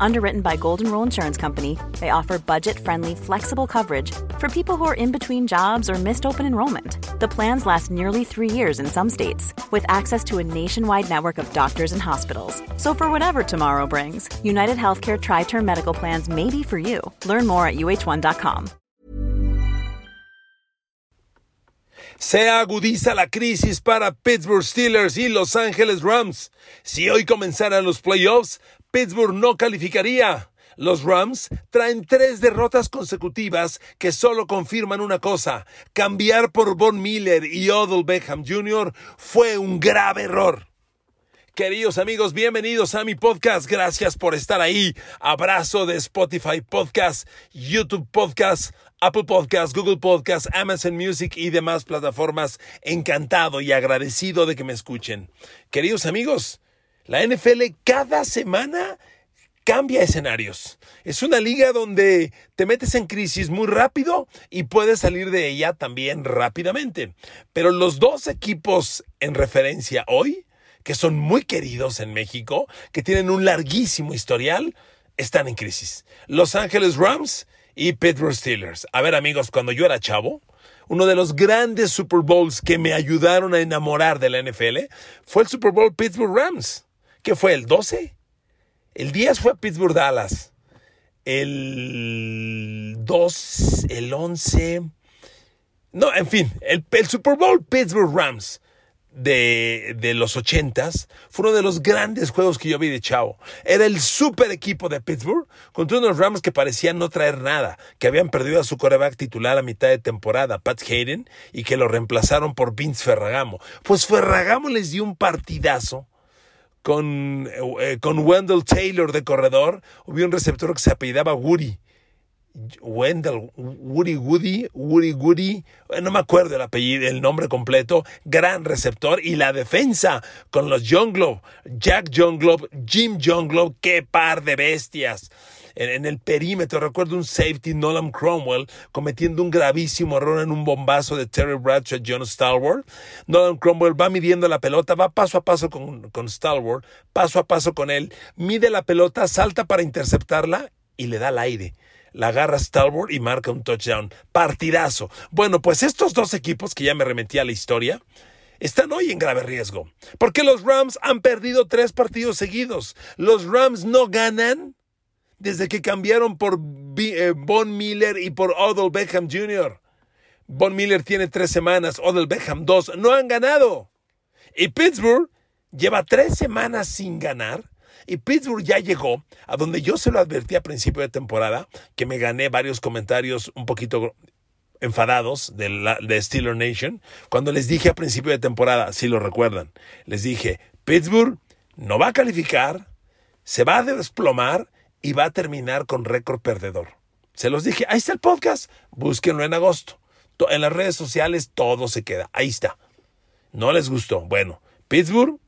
Underwritten by Golden Rule Insurance Company, they offer budget friendly, flexible coverage for people who are in between jobs or missed open enrollment. The plans last nearly three years in some states, with access to a nationwide network of doctors and hospitals. So, for whatever tomorrow brings, United Healthcare Tri Term Medical Plans may be for you. Learn more at uh1.com. Se agudiza la crisis para Pittsburgh Steelers y Los Angeles Rams. Si hoy comenzaran los playoffs, Pittsburgh no calificaría. Los Rams traen tres derrotas consecutivas que solo confirman una cosa. Cambiar por Von Miller y Odell Beckham Jr. fue un grave error. Queridos amigos, bienvenidos a mi podcast. Gracias por estar ahí. Abrazo de Spotify Podcast, YouTube Podcast, Apple Podcast, Google Podcast, Amazon Music y demás plataformas. Encantado y agradecido de que me escuchen. Queridos amigos, la NFL cada semana cambia escenarios. Es una liga donde te metes en crisis muy rápido y puedes salir de ella también rápidamente. Pero los dos equipos en referencia hoy que son muy queridos en México, que tienen un larguísimo historial, están en crisis. Los Ángeles Rams y Pittsburgh Steelers. A ver amigos, cuando yo era chavo, uno de los grandes Super Bowls que me ayudaron a enamorar de la NFL fue el Super Bowl Pittsburgh Rams. ¿Qué fue? ¿El 12? El 10 fue Pittsburgh Dallas. El 2, el 11. No, en fin, el, Super Bowl Pittsburgh Rams de, de, los ochentas fue uno de los grandes juegos que yo vi de chavo. Era el super equipo de Pittsburgh contra unos Rams que parecían no traer nada, que habían perdido a su coreback titular a mitad de temporada, Pat Hayden, y que lo reemplazaron por Vince Ferragamo. Pues Ferragamo les dio un partidazo con, eh, con Wendell Taylor de corredor. Hubo un receptor que se apellidaba Woody Wendell, Woody Woody, Woody Woody, eh, no me acuerdo el apellido, el nombre completo, gran receptor y la defensa con los John Glove, Jack John Glove, Jim John Glove, qué par de bestias. En, el perímetro, recuerdo un safety, Nolan Cromwell, cometiendo un gravísimo error en un bombazo de Terry Bradshaw, John Stalwart. Nolan Cromwell va midiendo la pelota, va paso a paso con, con Stalwart, paso a paso con él, mide la pelota, salta para interceptarla y le da al aire la agarra Stalwart y marca un touchdown. Partidazo. Bueno, pues estos dos equipos que ya me remetí a la historia, están hoy en grave riesgo. Porque los Rams han perdido tres partidos seguidos. Los Rams no ganan desde que cambiaron por eh, Von Miller y por Odell Beckham Jr. Von Miller tiene tres semanas, Odell Beckham dos. No han ganado. Y Pittsburgh lleva tres semanas sin ganar y Pittsburgh ya llegó a donde yo se lo advertí a principio de temporada, que me gané varios comentarios un poquito enfadados de, la, de Steeler Nation, cuando les dije a principio de temporada, si lo recuerdan, les dije, Pittsburgh no va a calificar, se va a desplomar y va a terminar con récord perdedor. Se los dije, ahí está el podcast, búsquenlo en agosto. En las redes sociales todo se queda, ahí está. No les gustó. Bueno, Pittsburgh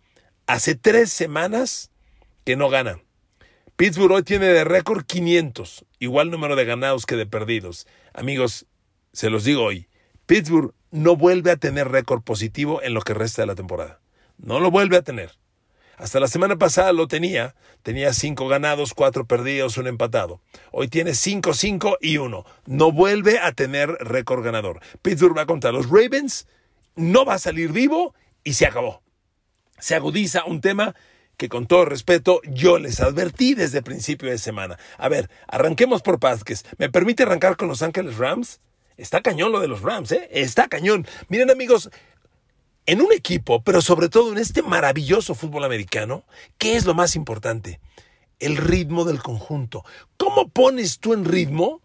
hace tres semanas que no gana. Pittsburgh hoy tiene de récord 500, igual número de ganados que de perdidos. Amigos, se los digo hoy, Pittsburgh no vuelve a tener récord positivo en lo que resta de la temporada. No lo vuelve a tener. Hasta la semana pasada lo tenía. Tenía cinco ganados, cuatro perdidos, un empatado. Hoy tiene cinco, cinco y uno. No vuelve a tener récord ganador. Pittsburgh va contra los Ravens, no va a salir vivo y se acabó. Se agudiza un tema que con todo respeto yo les advertí desde principio de semana. A ver, arranquemos por Vázquez. ¿Me permite arrancar con Los Ángeles Rams? Está cañón lo de los Rams, ¿eh? Está cañón. Miren amigos, en un equipo, pero sobre todo en este maravilloso fútbol americano, ¿qué es lo más importante? El ritmo del conjunto. ¿Cómo pones tú en ritmo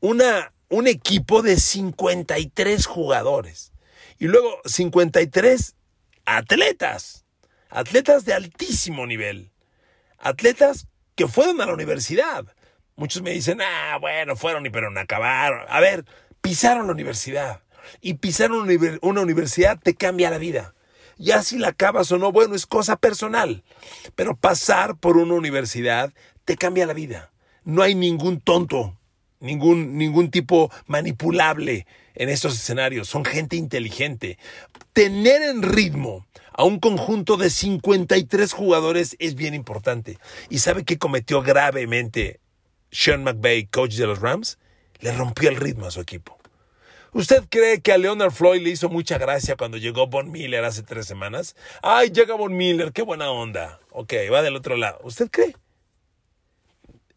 una, un equipo de 53 jugadores? Y luego 53 atletas atletas de altísimo nivel, atletas que fueron a la universidad. Muchos me dicen, ah, bueno, fueron y pero no acabaron. A ver, pisaron la universidad. Y pisar una universidad te cambia la vida. Ya si la acabas o no, bueno, es cosa personal. Pero pasar por una universidad te cambia la vida. No hay ningún tonto ningún, ningún tipo manipulable en estos escenarios. Son gente inteligente. Tener en ritmo a un conjunto de 53 jugadores es bien importante. ¿Y sabe qué cometió gravemente Sean McVay, coach de los Rams? Le rompió el ritmo a su equipo. ¿Usted cree que a Leonard Floyd le hizo mucha gracia cuando llegó Von Miller hace tres semanas? Ay, llega Von Miller, qué buena onda. Ok, va del otro lado. ¿Usted cree?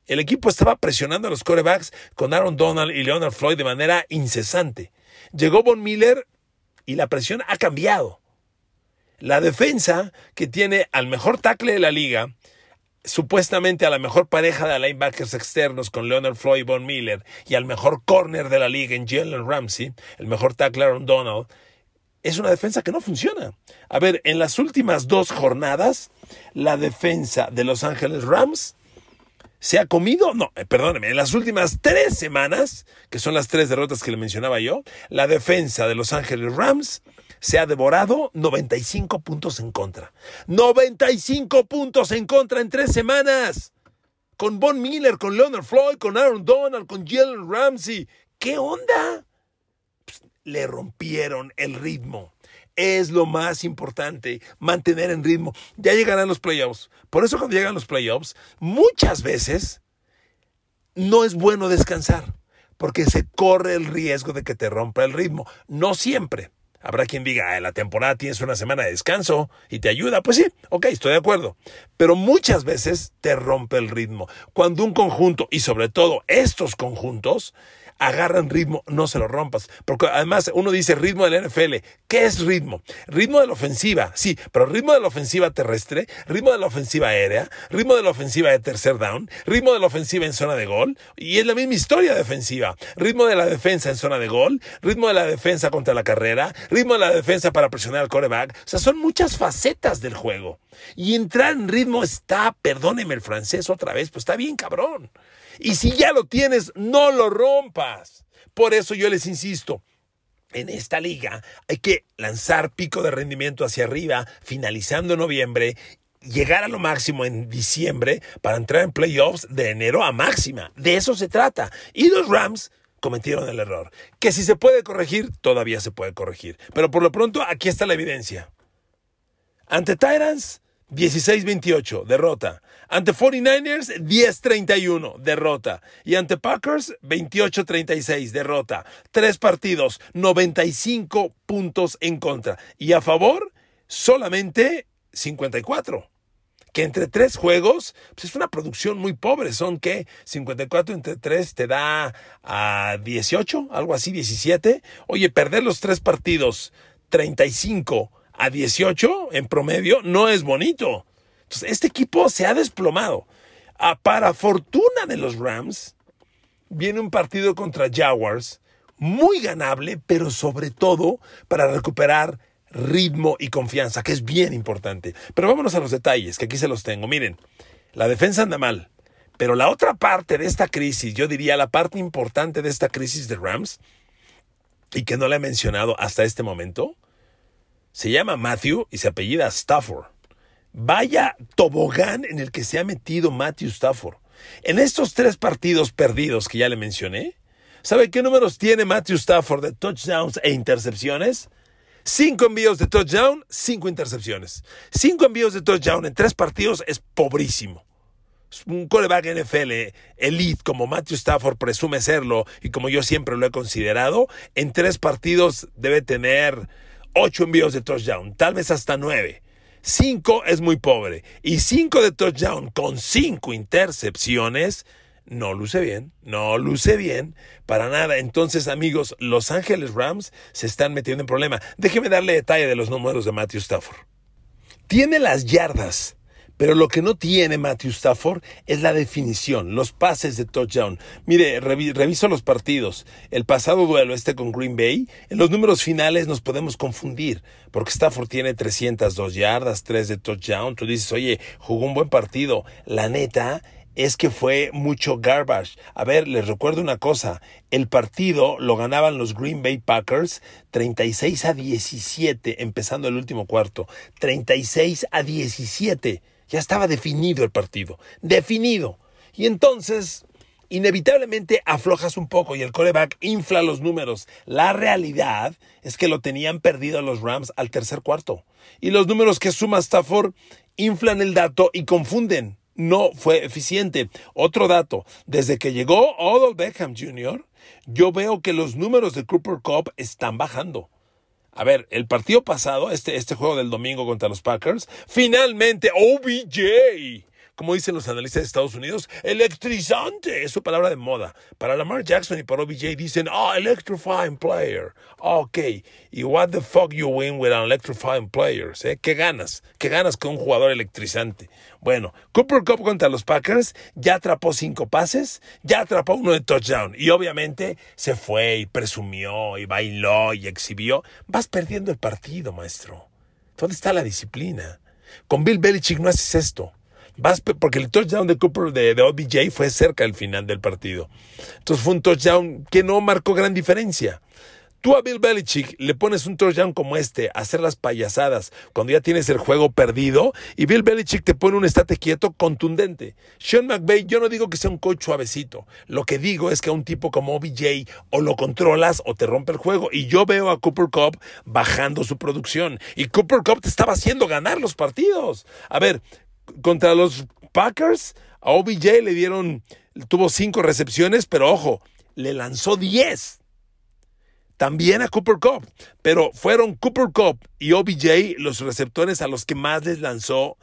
El equipo estaba presionando a los corebacks con Aaron Donald y Leonard Floyd de manera incesante. Llegó Von Miller y la presión ha cambiado. La defensa, que tiene al mejor tackle de la liga, supuestamente a la mejor pareja de linebackers externos con Leonard Floyd y Von Miller, y al mejor corner de la liga en Jalen Ramsey, el mejor tackle Aaron Donald, es una defensa que no funciona. A ver, en las últimas dos jornadas, la defensa de Los Ángeles Rams se ha comido, no, eh, perdóneme, en las últimas tres semanas, que son las tres derrotas que le mencionaba yo, la defensa de Los Ángeles Rams se ha devorado 95 puntos en contra. 95 puntos en contra en tres semanas. Con Von Miller, con Leonard Floyd, con Aaron Donald, con Jalen Ramsey. ¿Qué onda? Pues, le rompieron el ritmo es lo más importante, mantener en ritmo. Ya llegarán los playoffs. Por eso cuando llegan los playoffs, muchas veces no es bueno descansar, porque se corre el riesgo de que te rompa el ritmo. No siempre. Habrá quien diga, la temporada tienes una semana de descanso y te ayuda. Pues sí, ok, estoy de acuerdo. Pero muchas veces te rompe el ritmo. Cuando un conjunto, y sobre todo estos conjuntos, agarran ritmo, no se lo rompas. Porque además uno dice ritmo del NFL. ¿Qué es ritmo? Ritmo de la ofensiva, sí, pero ritmo de la ofensiva terrestre, ritmo de la ofensiva aérea, ritmo de la ofensiva de tercer down, ritmo de la ofensiva en zona de gol. Y es la misma historia defensiva. Ritmo de la defensa en zona de gol, ritmo de la defensa contra la carrera, ritmo de la defensa para presionar al coreback. O sea, son muchas facetas del juego. Y entrar en ritmo está, perdóneme el francés otra vez, pues está bien cabrón. Y si ya lo tienes, no lo rompas. Por eso yo les insisto, en esta liga hay que lanzar pico de rendimiento hacia arriba, finalizando noviembre, llegar a lo máximo en diciembre para entrar en playoffs de enero a máxima. De eso se trata. Y los Rams cometieron el error. Que si se puede corregir, todavía se puede corregir. Pero por lo pronto, aquí está la evidencia. Ante Tyrants, 16-28, derrota. Ante 49ers, 10-31, derrota. Y ante Packers, 28-36, derrota. Tres partidos, 95 puntos en contra. Y a favor, solamente 54. Que entre tres juegos, pues es una producción muy pobre. Son que 54 entre tres te da a 18, algo así, 17. Oye, perder los tres partidos, 35 a 18 en promedio no es bonito. Entonces, este equipo se ha desplomado. Ah, para fortuna de los Rams, viene un partido contra Jaguars muy ganable, pero sobre todo para recuperar ritmo y confianza, que es bien importante. Pero vámonos a los detalles, que aquí se los tengo. Miren, la defensa anda mal, pero la otra parte de esta crisis, yo diría la parte importante de esta crisis de Rams, y que no la he mencionado hasta este momento, se llama Matthew y se apellida Stafford. Vaya tobogán en el que se ha metido Matthew Stafford. En estos tres partidos perdidos que ya le mencioné, ¿sabe qué números tiene Matthew Stafford de touchdowns e intercepciones? Cinco envíos de touchdown, cinco intercepciones. Cinco envíos de touchdown en tres partidos es pobrísimo. Un coreback NFL elite como Matthew Stafford presume serlo y como yo siempre lo he considerado, en tres partidos debe tener ocho envíos de touchdown, tal vez hasta nueve. Cinco es muy pobre. Y cinco de touchdown con cinco intercepciones no luce bien, no luce bien para nada. Entonces, amigos, Los Ángeles Rams se están metiendo en problema. Déjeme darle detalle de los números de Matthew Stafford. Tiene las yardas pero lo que no tiene Matthew Stafford es la definición, los pases de touchdown. Mire, reviso los partidos. El pasado duelo este con Green Bay, en los números finales nos podemos confundir, porque Stafford tiene 302 yardas, 3 de touchdown. Tú dices, oye, jugó un buen partido. La neta es que fue mucho garbage. A ver, les recuerdo una cosa, el partido lo ganaban los Green Bay Packers 36 a 17, empezando el último cuarto. 36 a 17. Ya estaba definido el partido, definido. Y entonces inevitablemente aflojas un poco y el coreback infla los números. La realidad es que lo tenían perdido los Rams al tercer cuarto. Y los números que suma Stafford inflan el dato y confunden. No fue eficiente. Otro dato, desde que llegó Odell Beckham Jr., yo veo que los números de Cooper Cup están bajando. A ver, el partido pasado, este, este juego del domingo contra los Packers, finalmente OBJ como dicen los analistas de Estados Unidos, electrizante. Es su palabra de moda. Para Lamar Jackson y para OBJ dicen, oh, electrifying player. ok. ¿Y what the fuck you win with an electrifying player? ¿Eh? ¿Qué ganas? ¿Qué ganas con un jugador electrizante? Bueno, Cooper Cup contra los Packers ya atrapó cinco pases, ya atrapó uno de touchdown. Y obviamente se fue y presumió y bailó y exhibió. Vas perdiendo el partido, maestro. ¿Dónde está la disciplina? Con Bill Belichick no haces esto porque el touchdown de Cooper de, de OBJ fue cerca al final del partido. Entonces fue un touchdown que no marcó gran diferencia. Tú a Bill Belichick le pones un touchdown como este a hacer las payasadas cuando ya tienes el juego perdido y Bill Belichick te pone un estate quieto contundente. Sean McVay, yo no digo que sea un coach suavecito. Lo que digo es que a un tipo como OBJ o lo controlas o te rompe el juego. Y yo veo a Cooper Cup bajando su producción. Y Cooper Cup te estaba haciendo ganar los partidos. A ver, contra los Packers, a OBJ le dieron, tuvo cinco recepciones, pero ojo, le lanzó 10. También a Cooper Cup, pero fueron Cooper Cup y OBJ los receptores a los que más les lanzó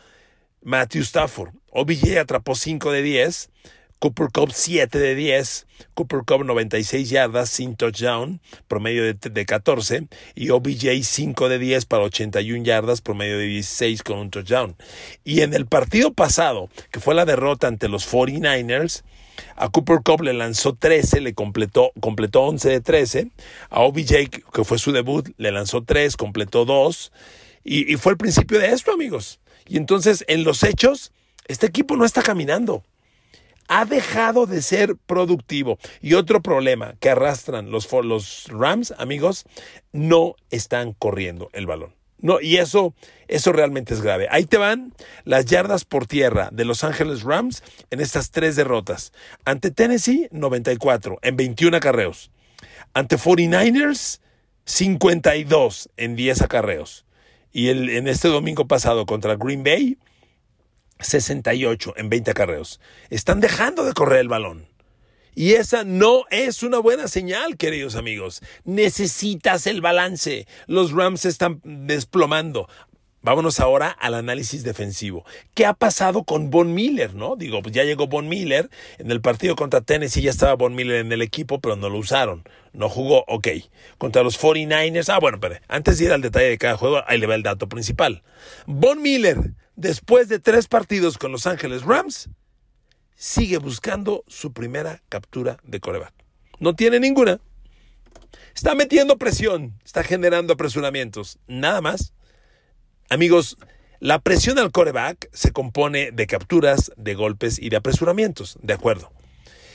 Matthew Stafford. OBJ atrapó 5 de 10 Cooper Cup 7 de 10, Cooper Cup 96 yardas sin touchdown, promedio de, 14, y OBJ 5 de 10 para 81 yardas, promedio de 16 con un touchdown. Y en el partido pasado, que fue la derrota ante los 49ers, a Cooper Cup le lanzó 13, le completó, completó 11 de 13. A OBJ, que fue su debut, le lanzó 3, completó 2. Y, y fue el principio de esto, amigos. Y entonces, en los hechos, este equipo no está caminando ha dejado de ser productivo. Y otro problema que arrastran los, los Rams, amigos, no están corriendo el balón. No, y eso, eso realmente es grave. Ahí te van las yardas por tierra de Los Ángeles Rams en estas tres derrotas. Ante Tennessee, 94 en 21 acarreos. Ante 49ers, 52 en 10 acarreos. Y el, en este domingo pasado contra Green Bay, 68 en 20 acarreos. Están dejando de correr el balón. Y esa no es una buena señal, queridos amigos. Necesitas el balance. Los Rams se están desplomando. Vámonos ahora al análisis defensivo. ¿Qué ha pasado con Von Miller, no? Digo, pues ya llegó Von Miller. En el partido contra Tennessee ya estaba Von Miller en el equipo, pero no lo usaron. No jugó, ok. Contra los 49ers, ah, bueno, pero antes de ir al detalle de cada juego, ahí le va el dato principal. Von Miller después de tres partidos con Los Ángeles Rams, sigue buscando su primera captura de coreback. No tiene ninguna. Está metiendo presión, está generando apresuramientos, nada más. Amigos, la presión al coreback se compone de capturas, de golpes y de apresuramientos, de acuerdo.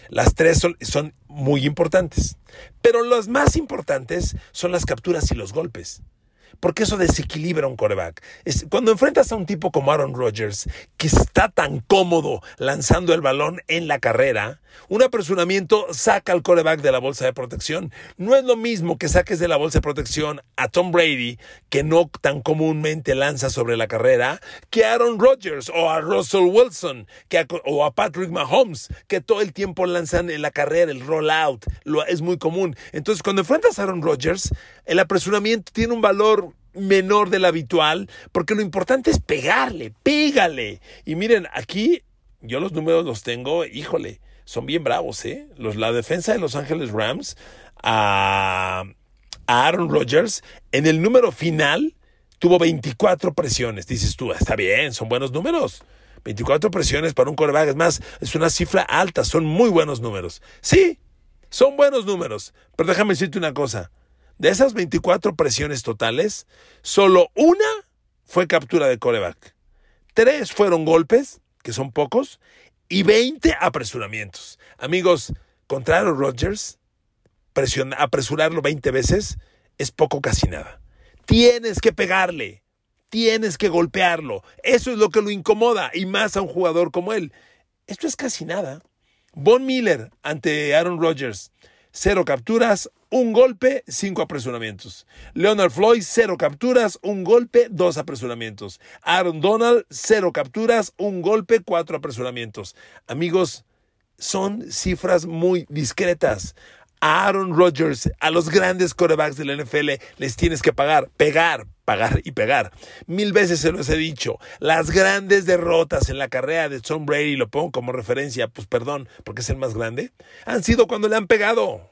Las tres son, son, muy importantes, pero las más importantes son las capturas y los golpes porque eso desequilibra un coreback. cuando enfrentas a un tipo como Aaron Rodgers, que está tan cómodo lanzando el balón en la carrera, un apresuramiento saca al coreback de la bolsa de protección. No es lo mismo que saques de la bolsa de protección a Tom Brady, que no tan comúnmente lanza sobre la carrera, que a Aaron Rodgers o a Russell Wilson que o a Patrick Mahomes, que todo el tiempo lanzan en la carrera el rollout. Lo, es muy común. Entonces, cuando enfrentas a Aaron Rodgers, el apresuramiento tiene un valor menor del habitual, porque lo importante es pegarle, pégale. Y miren, aquí yo los números los tengo, híjole, son bien bravos, ¿eh? Los, la defensa de Los Ángeles Rams a, Aaron Rodgers en el número final tuvo 24 presiones. Dices tú, está bien, son buenos números. 24 presiones para un coreback, es más, es una cifra alta, son muy buenos números. Sí, son buenos números, pero déjame decirte una cosa. De esas 24 presiones totales, solo una fue captura de coreback. Tres fueron golpes, que son pocos, y 20 apresuramientos. Amigos, contra Aaron Rodgers, apresurarlo 20 veces es poco casi nada. Tienes que pegarle, tienes que golpearlo. Eso es lo que lo incomoda y más a un jugador como él. Esto es casi nada. Von Miller ante Aaron Rodgers, cero capturas, un golpe, cinco apresuramientos. Leonard Floyd, cero capturas, un golpe, dos apresuramientos. Aaron Donald, cero capturas, un golpe, cuatro apresuramientos. Amigos, son cifras muy discretas. A Aaron Rodgers, a los grandes corebacks de la NFL, les tienes que pagar, pegar, pagar y pegar. Mil veces se los he dicho. Las grandes derrotas en la carrera de Tom Brady, lo pongo como referencia, pues perdón, porque es el más grande, han sido cuando le han pegado.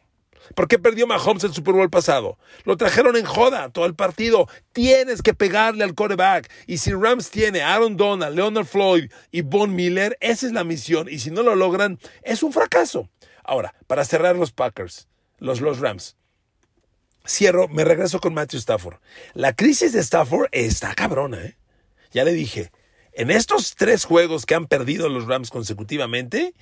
¿Por qué perdió Mahomes el Super Bowl pasado? Lo trajeron en joda todo el partido. Tienes que pegarle al quarterback. Y si Rams tiene Aaron Donald, Leonard Floyd y Von Miller, esa es la misión. Y si no lo logran, es un fracaso. Ahora, para cerrar los Packers, los, los Rams. Cierro, me regreso con Matthew Stafford. La crisis de Stafford está cabrona, ¿eh? Ya le dije, en estos tres juegos que han perdido los Rams consecutivamente,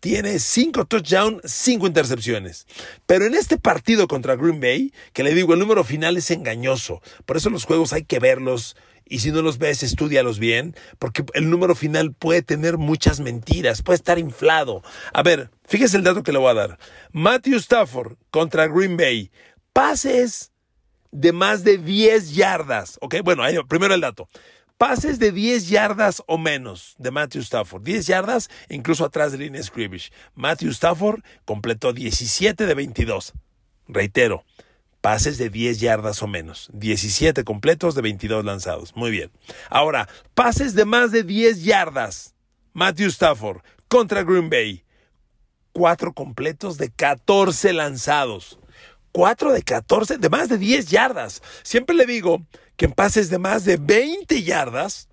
tiene cinco touchdowns, cinco intercepciones. Pero en este partido contra Green Bay, que le digo, el número final es engañoso. Por eso los juegos hay que verlos. Y si no los ves, estudialos bien, porque el número final puede tener muchas mentiras, puede estar inflado. A ver, fíjese el dato que le voy a dar. Matthew Stafford contra Green Bay, pases de más de 10 yardas. Ok, bueno, primero el dato. Pases de 10 yardas o menos de Matthew Stafford. 10 yardas incluso atrás de línea scrimmage. Matthew Stafford completó 17 de 22. Reitero, pases de 10 yardas o menos. 17 completos de 22 lanzados. Muy bien. Ahora, pases de más de 10 yardas. Matthew Stafford contra Green Bay. 4 completos de 14 lanzados. 4 de 14 de más de 10 yardas. Siempre le digo que en pases de más de 20 yardas,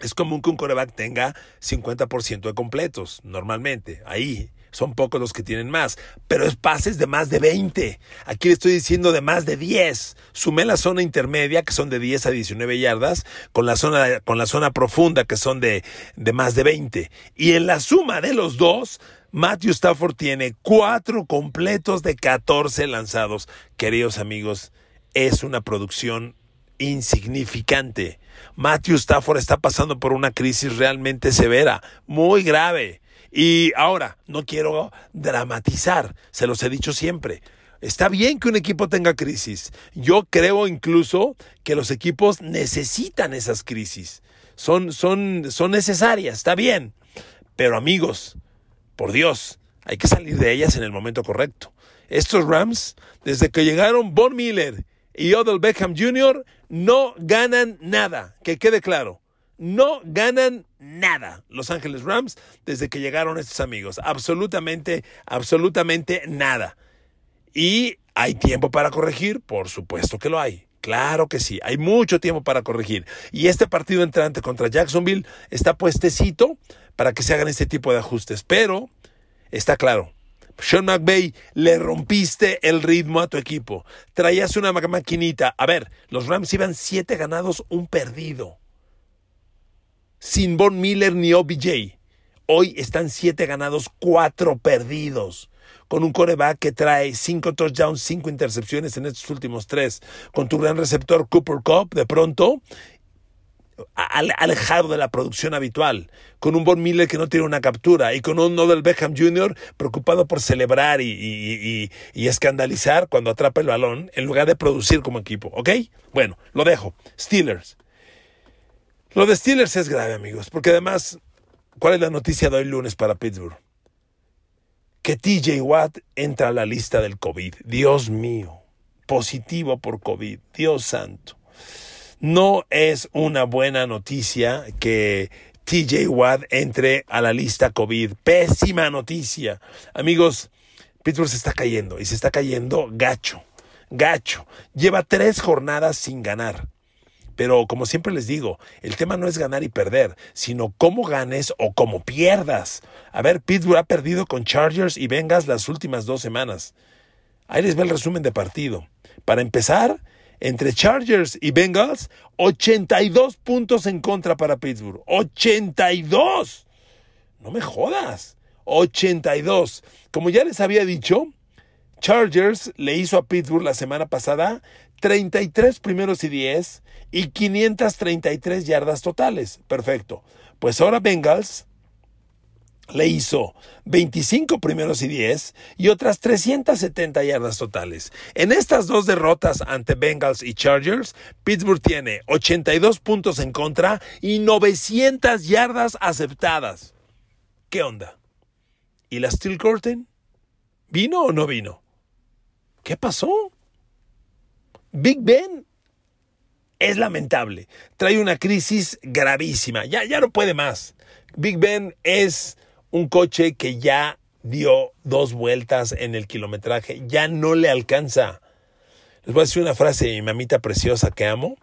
es común que un coreback tenga 50% de completos, normalmente. Ahí son pocos los que tienen más, pero es pases de más de 20. Aquí le estoy diciendo de más de 10. Sumé la zona intermedia, que son de 10 a 19 yardas, con la zona, con la zona profunda, que son de, de más de 20. Y en la suma de los dos, Matthew Stafford tiene cuatro completos de 14 lanzados. Queridos amigos, es una producción insignificante. Matthew Stafford está pasando por una crisis realmente severa, muy grave. Y ahora, no quiero dramatizar, se los he dicho siempre. Está bien que un equipo tenga crisis. Yo creo incluso que los equipos necesitan esas crisis. Son, son, son necesarias, está bien. Pero amigos, por Dios, hay que salir de ellas en el momento correcto. Estos Rams, desde que llegaron Von Miller y Odell Beckham Jr., no ganan nada, que quede claro. No ganan nada Los Ángeles Rams desde que llegaron estos amigos. Absolutamente, absolutamente nada. Y hay tiempo para corregir, por supuesto que lo hay. Claro que sí, hay mucho tiempo para corregir. Y este partido entrante contra Jacksonville está puestecito para que se hagan este tipo de ajustes. Pero está claro, sean McVay, le rompiste el ritmo a tu equipo. Traías una maquinita. A ver, los Rams iban siete ganados, un perdido. Sin Von Miller ni OBJ. Hoy están siete ganados, cuatro perdidos. Con un coreback que trae cinco touchdowns, cinco intercepciones en estos últimos tres. Con tu gran receptor Cooper Cup, de pronto, alejado de la producción habitual, con un Von Miller que no tiene una captura y con un Nodal Beckham Jr. preocupado por celebrar y, escandalizar cuando atrapa el balón en lugar de producir como equipo, ¿ok? Bueno, lo dejo. Steelers. Lo de Steelers es grave, amigos, porque además, ¿cuál es la noticia de hoy lunes para Pittsburgh? Que TJ Watt entra a la lista del COVID. Dios mío, positivo por COVID. Dios santo. No es una buena noticia que TJ Watt entre a la lista COVID. Pésima noticia. Amigos, Pittsburgh se está cayendo y se está cayendo gacho, gacho. Lleva tres jornadas sin ganar. Pero como siempre les digo, el tema no es ganar y perder, sino cómo ganes o cómo pierdas. A ver, Pittsburgh ha perdido con Chargers y Bengals las últimas dos semanas. Ahí les ve el resumen de partido. Para empezar, entre Chargers y Bengals, 82 puntos en contra para Pittsburgh. 82. No me jodas. 82. Como ya les había dicho, Chargers le hizo a Pittsburgh la semana pasada 33 primeros y 10 y 533 yardas totales. Perfecto. Pues ahora Bengals le hizo 25 primeros y 10 y otras 370 yardas totales. En estas dos derrotas ante Bengals y Chargers, Pittsburgh tiene 82 puntos en contra y 900 yardas aceptadas. ¿Qué onda? ¿Y la Steel Curtain? ¿Vino o no vino? ¿Qué pasó? Big Ben es lamentable. Trae una crisis gravísima. Ya, ya no puede más. Big Ben es un coche que ya dio dos vueltas en el kilometraje. Ya no le alcanza. Les voy a decir una frase de mi mamita preciosa que amo.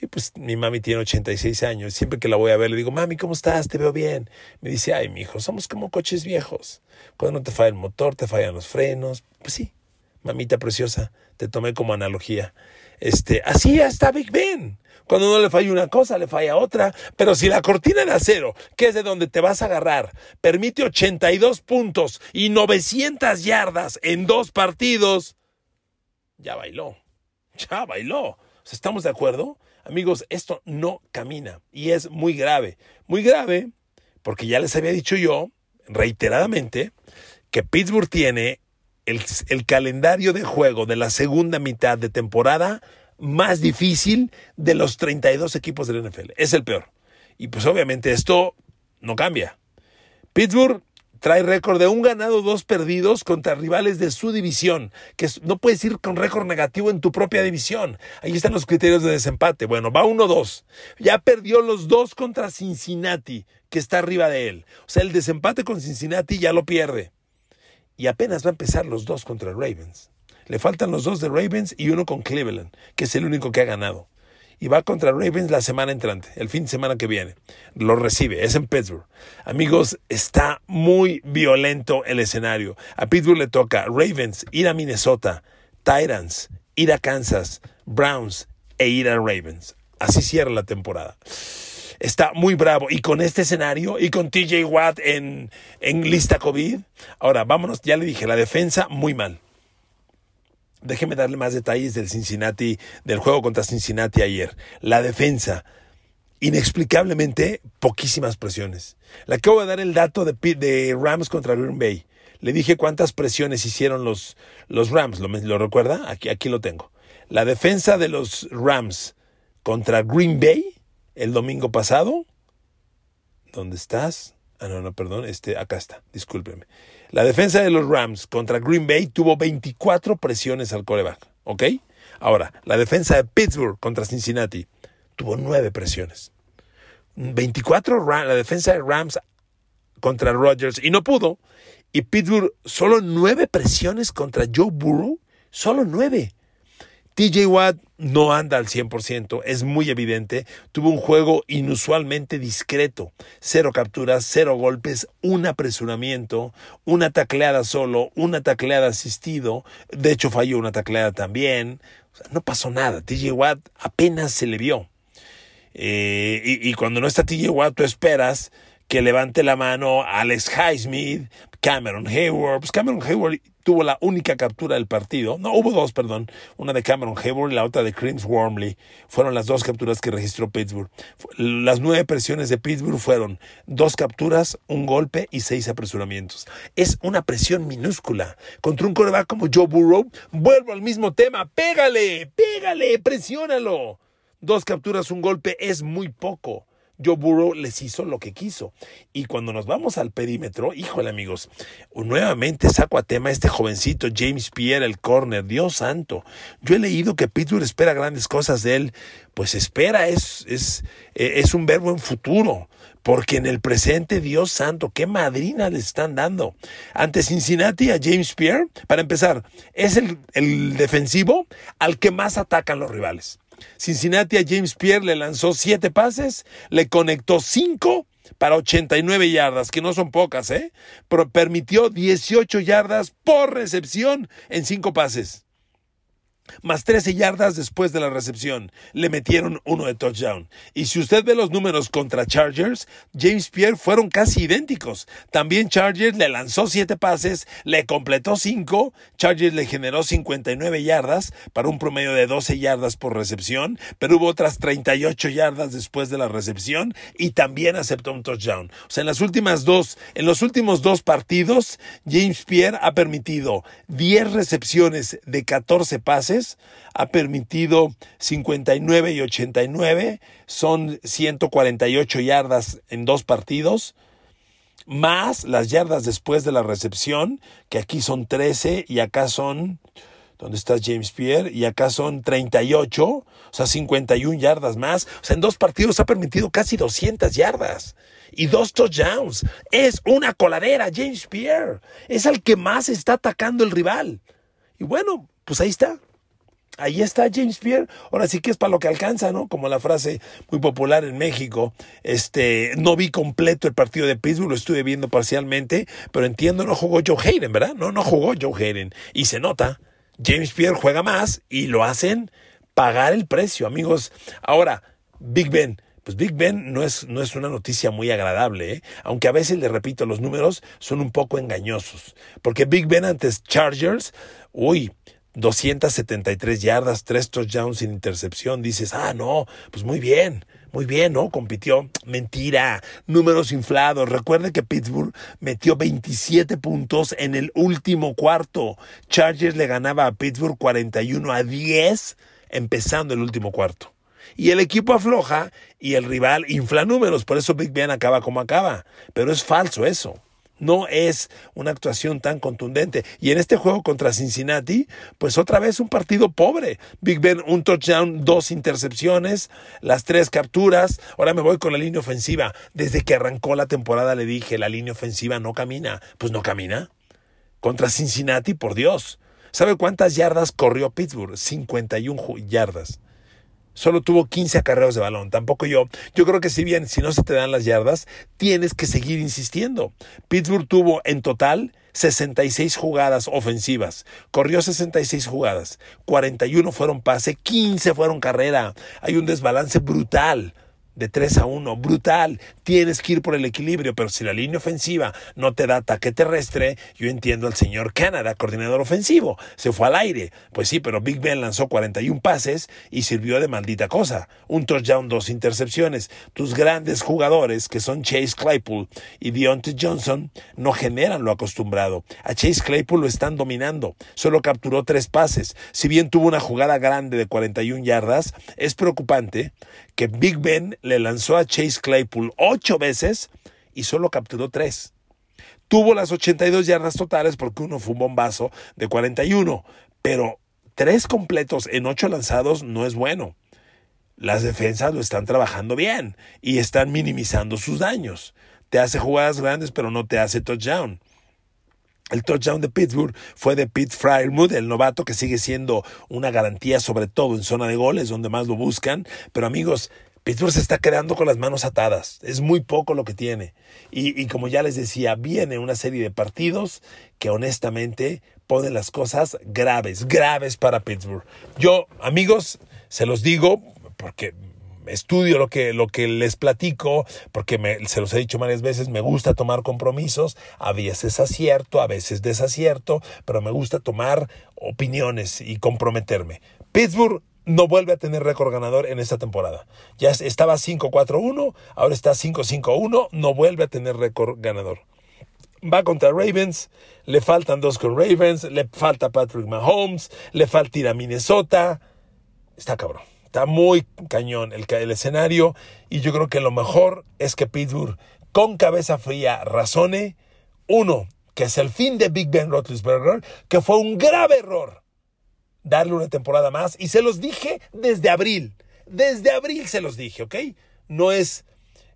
Y pues mi mami tiene 86 años. Siempre que la voy a ver le digo, mami, ¿cómo estás? Te veo bien. Me dice, ay, mi hijo, somos como coches viejos. Cuando no te falla el motor, te fallan los frenos. Pues sí, mamita preciosa, te tomé como analogía. Este, así está Big Ben. Cuando no le falla una cosa, le falla otra. Pero si la cortina de acero, que es de donde te vas a agarrar, permite 82 puntos y 900 yardas en dos partidos, ya bailó. Ya bailó. ¿Estamos de acuerdo? Amigos, esto no camina y es muy grave. Muy grave porque ya les había dicho yo reiteradamente que Pittsburgh tiene el, calendario de juego de la segunda mitad de temporada más difícil de los 32 equipos de la NFL. Es el peor. Y pues obviamente esto no cambia. Pittsburgh trae récord de un ganado, dos perdidos contra rivales de su división, que no puedes ir con récord negativo en tu propia división. Ahí están los criterios de desempate. Bueno, va 1-2. Ya perdió los dos contra Cincinnati, que está arriba de él. O sea, el desempate con Cincinnati ya lo pierde y apenas va a empezar los dos contra Ravens. Le faltan los dos de Ravens y uno con Cleveland, que es el único que ha ganado. Y va contra Ravens la semana entrante, el fin de semana que viene. Lo recibe, es en Pittsburgh. Amigos, está muy violento el escenario. A Pittsburgh le toca Ravens, ir a Minnesota, Titans, ir a Kansas, Browns e ir a Ravens. Así cierra la temporada está muy bravo. Y con este escenario y con TJ Watt en, en lista COVID. Ahora, vámonos, ya le dije, la defensa muy mal. Déjeme darle más detalles del Cincinnati, del juego contra Cincinnati ayer. La defensa, inexplicablemente, poquísimas presiones. Le acabo de dar el dato de, de Rams contra Green Bay. Le dije cuántas presiones hicieron los, los Rams. ¿Lo, ¿Lo recuerda? Aquí, aquí lo tengo. La defensa de los Rams contra Green Bay el domingo pasado. ¿Dónde estás? Ah, no, no, perdón, este, acá está, discúlpeme. La defensa de los Rams contra Green Bay tuvo 24 presiones al coreback, ¿ok? Ahora, la defensa de Pittsburgh contra Cincinnati tuvo 9 presiones. 24 la defensa de Rams contra Rodgers y no pudo. Y Pittsburgh solo 9 presiones contra Joe Burrow, solo 9. TJ Watt no anda al 100%, es muy evidente. Tuvo un juego inusualmente discreto. Cero capturas, cero golpes, un apresuramiento, una tacleada solo, una tacleada asistido. De hecho, falló una tacleada también. no pasó nada. TJ Watt apenas se le vio. Eh, y, y, cuando no está TJ Watt, tú esperas que levante la mano Alex Highsmith, Cameron Hayward. Pues Cameron Hayward tuvo la única captura del partido. No, hubo dos, perdón. Una de Cameron Hayward y la otra de Chris Wormley. Fueron las dos capturas que registró Pittsburgh. Las nueve presiones de Pittsburgh fueron dos capturas, un golpe y seis apresuramientos. Es una presión minúscula. Contra un coreback como Joe Burrow, vuelvo al mismo tema. Pégale, pégale, presiónalo. Dos capturas, un golpe es muy poco. Joe Burrow les hizo lo que quiso. Y cuando nos vamos al perímetro, híjole amigos, nuevamente saco a tema este jovencito James Pierre, el corner, Dios santo. Yo he leído que Pittsburgh espera grandes cosas de él. Pues espera, es, es, es un verbo en futuro. Porque en el presente, Dios santo, qué madrina le están dando. Ante Cincinnati a James Pierre, para empezar, es el, el defensivo al que más atacan los rivales. Cincinnati a James Pierre le lanzó siete pases, le conectó cinco para 89 yardas, que no son pocas, ¿eh? Pero permitió 18 yardas por recepción en cinco pases. Más 13 yardas después de la recepción. Le metieron uno de touchdown. Y si usted ve los números contra Chargers, James Pierre fueron casi idénticos. También Chargers le lanzó 7 pases, le completó 5. Chargers le generó 59 yardas para un promedio de 12 yardas por recepción, pero hubo otras 38 yardas después de la recepción y también aceptó un touchdown. O sea, en las últimas dos, en los últimos dos partidos, James Pierre ha permitido 10 recepciones de 14 pases ha permitido 59 y 89, son 148 yardas en dos partidos, más las yardas después de la recepción, que aquí son 13 y acá son, ¿dónde está James Pierre? Y acá son 38, o sea, 51 yardas más. O sea, en dos partidos ha permitido casi 200 yardas y dos touchdowns. Es una coladera, James Pierre. Es al que más está atacando el rival. Y bueno, pues ahí está. Ahí está James Pierre. Ahora sí que es para lo que alcanza, ¿no? Como la frase muy popular en México. Este, no vi completo el partido de Pittsburgh, lo estuve viendo parcialmente, pero entiendo, no jugó Joe Hayden, ¿verdad? No, no jugó Joe Hayden. Y se nota, James Pierre juega más y lo hacen pagar el precio, amigos. Ahora, Big Ben. Pues Big Ben no es, no es una noticia muy agradable, ¿eh? aunque a veces, le repito, los números son un poco engañosos. Porque Big Ben antes Chargers, uy, 273 yardas, 3 touchdowns sin intercepción. Dices, ah, no, pues muy bien, muy bien, ¿no? Compitió. Mentira, números inflados. Recuerde que Pittsburgh metió 27 puntos en el último cuarto. Chargers le ganaba a Pittsburgh 41 a 10 empezando el último cuarto. Y el equipo afloja y el rival infla números. Por eso Big Ben acaba como acaba. Pero es falso eso. No es una actuación tan contundente. Y en este juego contra Cincinnati, pues otra vez un partido pobre. Big Ben, un touchdown, dos intercepciones, las tres capturas. Ahora me voy con la línea ofensiva. Desde que arrancó la temporada le dije, la línea ofensiva no camina. Pues no camina. Contra Cincinnati, por Dios. ¿Sabe cuántas yardas corrió Pittsburgh? 51 yardas solo tuvo 15 acarreos de balón. Tampoco yo. Yo creo que si bien, si no se te dan las yardas, tienes que seguir insistiendo. Pittsburgh tuvo en total 66 jugadas ofensivas. Corrió 66 jugadas. 41 fueron pase, 15 fueron carrera. Hay un desbalance brutal de 3 a 1, brutal. Tienes que ir por el equilibrio, pero si la línea ofensiva no te da ataque terrestre, yo entiendo al señor Canada, coordinador ofensivo, se fue al aire. Pues sí, pero Big Ben lanzó 41 pases y sirvió de maldita cosa. Un touchdown, dos intercepciones. Tus grandes jugadores, que son Chase Claypool y Deontay Johnson, no generan lo acostumbrado. A Chase Claypool lo están dominando. Solo capturó tres pases. Si bien tuvo una jugada grande de 41 yardas, es preocupante que Big Ben le lanzó a Chase Claypool ocho veces y solo capturó tres. Tuvo las 82 yardas totales porque uno fue un bombazo de 41, pero tres completos en ocho lanzados no es bueno. Las defensas lo están trabajando bien y están minimizando sus daños. Te hace jugadas grandes, pero no te hace touchdown. El touchdown de Pittsburgh fue de Pete Fryermuth, el novato que sigue siendo una garantía, sobre todo en zona de goles, donde más lo buscan. Pero amigos, Pittsburgh se está quedando con las manos atadas. Es muy poco lo que tiene. Y, como ya les decía, viene una serie de partidos que honestamente ponen las cosas graves, graves para Pittsburgh. Yo, amigos, se los digo porque estudio lo que, lo que les platico, porque se los he dicho varias veces, me gusta tomar compromisos, a veces acierto, a veces desacierto, pero me gusta tomar opiniones y comprometerme. Pittsburgh no vuelve a tener récord ganador en esta temporada. Ya estaba 5-4-1, ahora está 5-5-1, no vuelve a tener récord ganador. Va contra Ravens, le faltan dos con Ravens, le falta Patrick Mahomes, le falta ir a Minnesota. Está cabrón. Está muy cañón el, el escenario y yo creo que lo mejor es que Pittsburgh con cabeza fría razone, uno, que es el fin de Big Ben Roethlisberger, que fue un grave error darle una temporada más y se los dije desde abril, desde abril se los dije, ¿ok? No es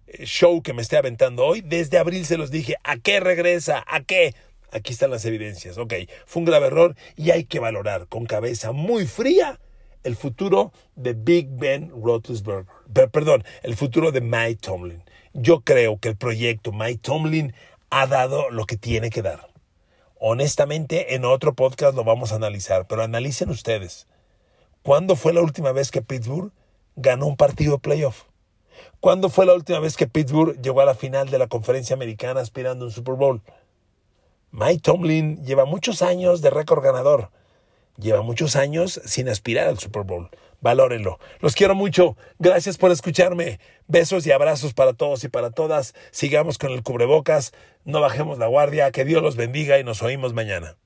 eh, show que me esté aventando hoy, desde abril se los dije, ¿a qué regresa? ¿A qué? Aquí están las evidencias, ok, fue un grave error y hay que valorar con cabeza muy fría el futuro de Big Ben Roethlisberger. Perdón, el futuro de Mike Tomlin. Yo creo que el proyecto Mike Tomlin ha dado lo que tiene que dar. Honestamente, en otro podcast lo vamos a analizar, pero analicen ustedes. ¿Cuándo fue la última vez que Pittsburgh ganó un partido de playoff? ¿Cuándo fue la última vez que Pittsburgh llegó a la final de la conferencia americana aspirando a un Super Bowl? Mike Tomlin lleva muchos años de récord ganador. Lleva muchos años sin aspirar al Super Bowl. Valórenlo. Los quiero mucho. Gracias por escucharme. Besos y abrazos para todos y para todas. Sigamos con el cubrebocas. No bajemos la guardia. Que Dios los bendiga y nos oímos mañana.